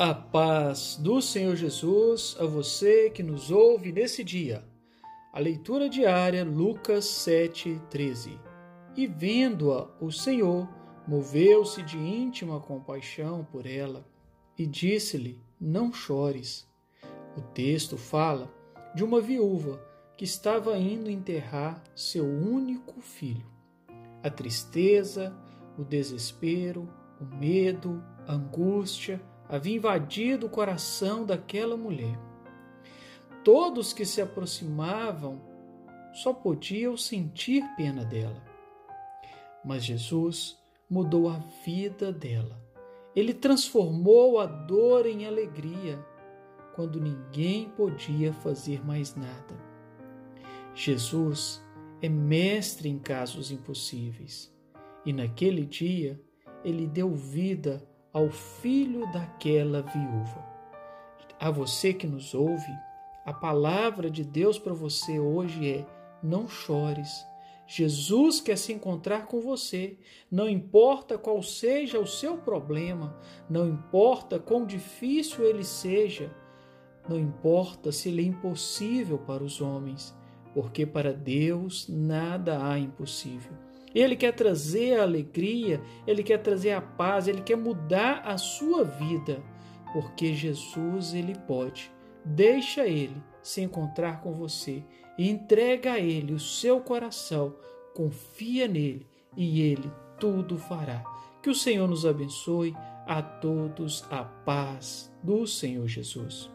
A paz do Senhor Jesus a você que nos ouve nesse dia. A leitura diária, Lucas 7,13. E vendo-a, o Senhor moveu-se de íntima compaixão por ela e disse-lhe: Não chores. O texto fala de uma viúva que estava indo enterrar seu único filho. A tristeza, o desespero, o medo, a angústia, havia invadido o coração daquela mulher. Todos que se aproximavam só podiam sentir pena dela. Mas Jesus mudou a vida dela. Ele transformou a dor em alegria quando ninguém podia fazer mais nada. Jesus é mestre em casos impossíveis e naquele dia ele deu vida ao filho daquela viúva. A você que nos ouve, a palavra de Deus para você hoje é: não chores. Jesus quer se encontrar com você. Não importa qual seja o seu problema, não importa quão difícil ele seja, não importa se ele é impossível para os homens, porque para Deus nada há impossível. Ele quer trazer a alegria, ele quer trazer a paz, ele quer mudar a sua vida, porque Jesus ele pode. Deixa ele se encontrar com você entrega a ele o seu coração, confia nele e ele tudo fará. Que o Senhor nos abençoe a todos a paz do Senhor Jesus.